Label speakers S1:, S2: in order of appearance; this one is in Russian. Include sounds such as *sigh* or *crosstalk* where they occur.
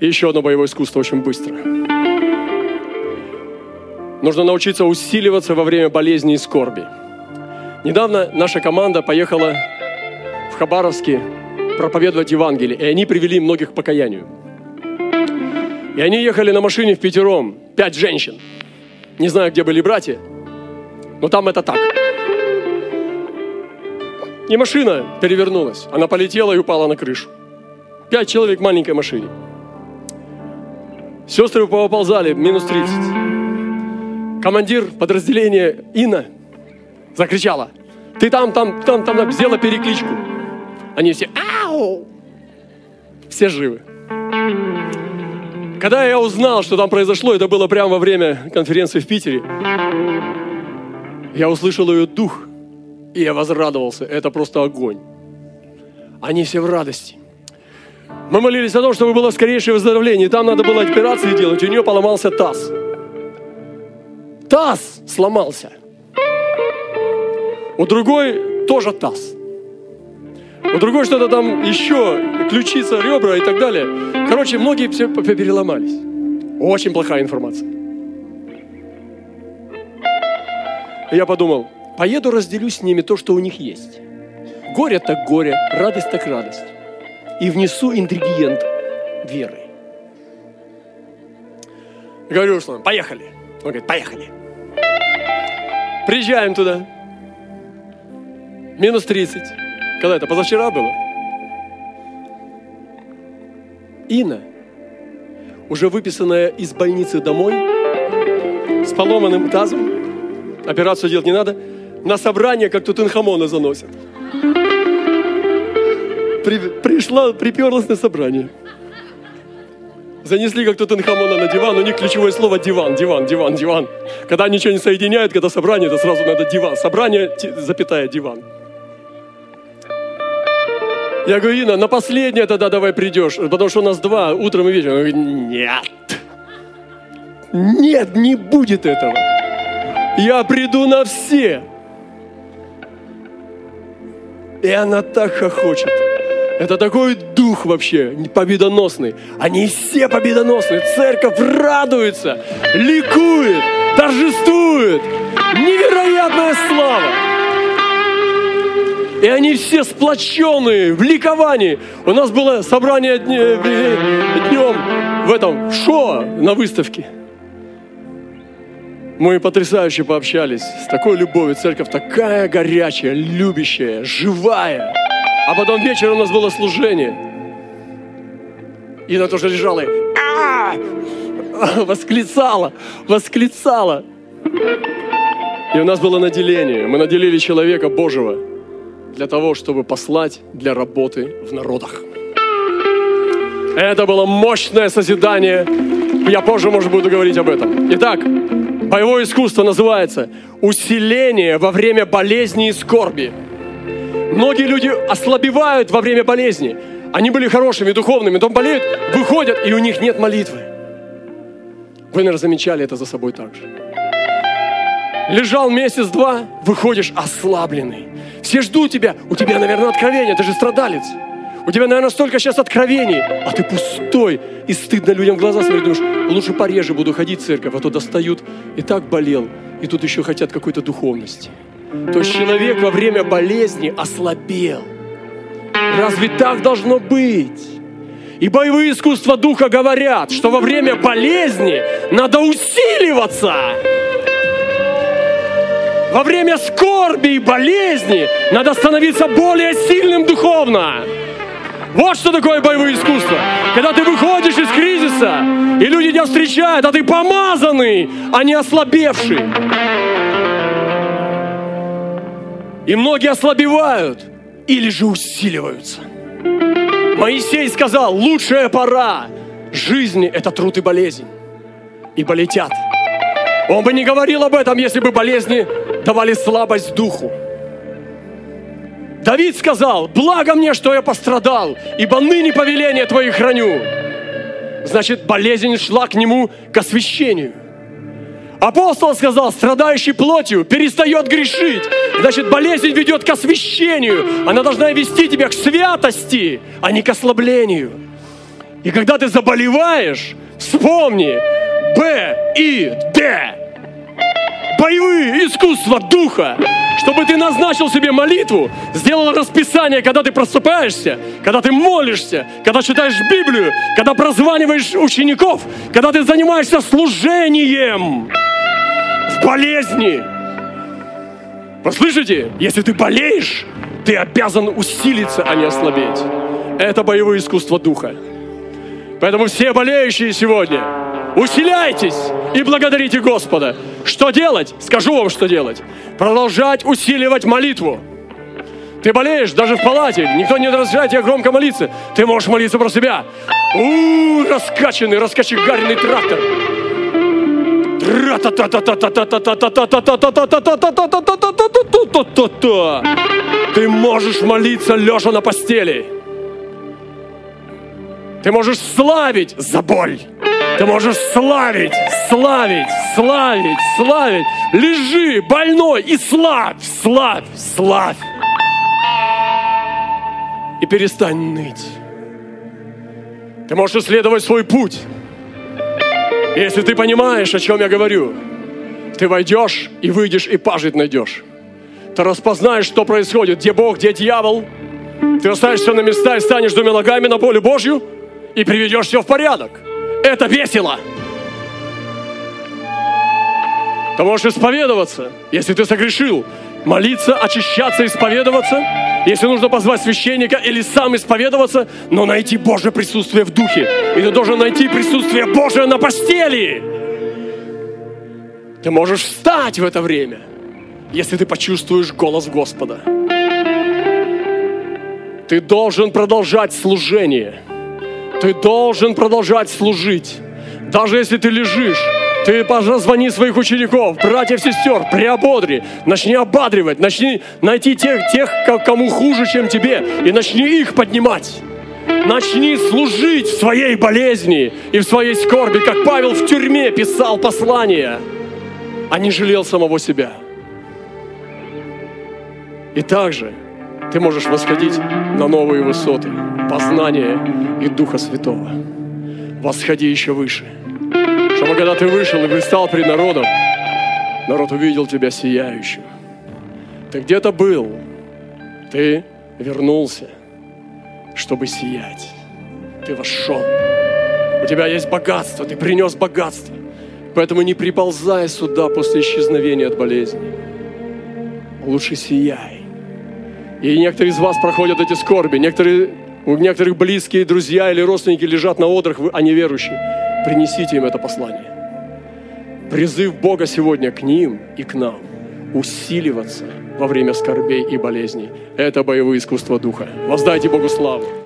S1: Еще одно боевое искусство очень быстро. Нужно научиться усиливаться во время болезни и скорби. Недавно наша команда поехала в Хабаровске проповедовать Евангелие, и они привели многих к покаянию. И они ехали на машине в пятером, пять женщин. Не знаю, где были братья, но там это так. И машина перевернулась. Она полетела и упала на крышу. Пять человек в маленькой машине. Сестры повоползали, минус 30. Командир подразделения Инна закричала. Ты там, там, там, там, сделала перекличку. Они все, ау! Все живы. Когда я узнал, что там произошло, это было прямо во время конференции в Питере, я услышал ее дух, и я возрадовался. Это просто огонь. Они все в радости. Мы молились о том, чтобы было скорейшее выздоровление. Там надо было операции делать. У нее поломался таз. Таз сломался. У другой тоже таз. У другой что-то там еще, ключица, ребра и так далее. Короче, многие все переломались. Очень плохая информация. я подумал, поеду разделю с ними то, что у них есть. Горе так горе, радость так радость. И внесу ингредиент веры. Говорю, что поехали. Он говорит, поехали. Приезжаем туда. Минус 30. Когда это? Позавчера было? Инна, уже выписанная из больницы домой, с поломанным тазом, операцию делать не надо, на собрание, как Тутанхамона заносят. При, пришла, приперлась на собрание. Занесли как Тутанхамона на диван, у них ключевое слово диван, диван, диван, диван. Когда ничего не соединяют, когда собрание, то сразу надо диван. Собрание, запятая, диван. Я говорю, Ина, на последнее тогда давай придешь, потому что у нас два, утром и вечером. Он говорит, нет. Нет, не будет этого. Я приду на все. И она так хохочет. Это такой дух вообще победоносный. Они все победоносные. Церковь радуется, ликует, торжествует. Невероятная слава. И они все сплоченные, в ликовании. У нас было собрание днем в этом, шоу на выставке. Мы потрясающе пообщались. С такой любовью церковь такая горячая, любящая, живая. А потом вечером у нас было служение. И она тоже лежала и *laughs* восклицала, восклицала. И у нас было наделение. Мы наделили человека Божьего для того, чтобы послать для работы в народах. Это было мощное созидание. Я позже, может, буду говорить об этом. Итак, Боевое искусство называется усиление во время болезни и скорби. Многие люди ослабевают во время болезни. Они были хорошими, духовными, потом болеют, выходят, и у них нет молитвы. Вы, наверное, замечали это за собой также. Лежал месяц-два, выходишь ослабленный. Все ждут тебя. У тебя, наверное, откровение, ты же страдалец. У тебя, наверное, столько сейчас откровений, а ты пустой. И стыдно людям в глаза смотреть, думаешь, лучше пореже буду ходить в церковь, а то достают. И так болел, и тут еще хотят какой-то духовности. То человек во время болезни ослабел. Разве так должно быть? И боевые искусства духа говорят, что во время болезни надо усиливаться. Во время скорби и болезни надо становиться более сильным духовно. Вот что такое боевое искусство. Когда ты выходишь из кризиса, и люди тебя встречают, а ты помазанный, а не ослабевший. И многие ослабевают или же усиливаются. Моисей сказал, лучшая пора жизни – это труд и болезнь. И полетят. Он бы не говорил об этом, если бы болезни давали слабость духу. Давид сказал, благо мне, что я пострадал, ибо ныне повеление Твои храню. Значит, болезнь шла к нему к освящению. Апостол сказал, страдающий плотью перестает грешить. Значит, болезнь ведет к освящению. Она должна вести тебя к святости, а не к ослаблению. И когда ты заболеваешь, вспомни Б и Д. Боевые искусства духа. Чтобы ты назначил себе молитву, сделал расписание, когда ты просыпаешься, когда ты молишься, когда читаешь Библию, когда прозваниваешь учеников, когда ты занимаешься служением болезни. Вы слышите? Если ты болеешь, ты обязан усилиться, а не ослабеть. Это боевое искусство духа. Поэтому все болеющие сегодня, усиляйтесь и благодарите Господа. Что делать? Скажу вам, что делать. Продолжать усиливать молитву. Ты болеешь даже в палате, никто не разрешает тебе громко молиться. Ты можешь молиться про себя. У, раскачанный, раскочегаренный трактор. Ты можешь молиться лежа на постели. Ты можешь славить за боль. Ты можешь славить, славить, славить, славить. Лежи больной и славь, славь, славь. И перестань ныть. Ты можешь исследовать свой путь. Если ты понимаешь, о чем я говорю, ты войдешь и выйдешь, и пажить найдешь. Ты распознаешь, что происходит, где Бог, где дьявол. Ты оставишься на места и станешь двумя ногами на поле Божью и приведешь все в порядок. Это весело. Ты можешь исповедоваться, если ты согрешил, молиться, очищаться, исповедоваться, если нужно позвать священника или сам исповедоваться, но найти Божье присутствие в духе. И ты должен найти присутствие Божие на постели. Ты можешь встать в это время, если ты почувствуешь голос Господа. Ты должен продолжать служение. Ты должен продолжать служить. Даже если ты лежишь, ты позвони своих учеников, братьев, сестер, приободри, начни ободривать, начни найти тех, тех, кому хуже, чем тебе, и начни их поднимать. Начни служить в своей болезни и в своей скорби, как Павел в тюрьме писал послания, а не жалел самого себя. И также ты можешь восходить на новые высоты познания и Духа Святого. Восходи еще выше – чтобы когда ты вышел и предстал пред народом, народ увидел тебя сияющим. Ты где-то был, ты вернулся, чтобы сиять. Ты вошел. У тебя есть богатство, ты принес богатство. Поэтому не приползай сюда после исчезновения от болезни. Лучше сияй. И некоторые из вас проходят эти скорби. Некоторые, у некоторых близкие, друзья или родственники лежат на одрах, а не верующие принесите им это послание. Призыв Бога сегодня к ним и к нам усиливаться во время скорбей и болезней. Это боевое искусство Духа. Воздайте Богу славу.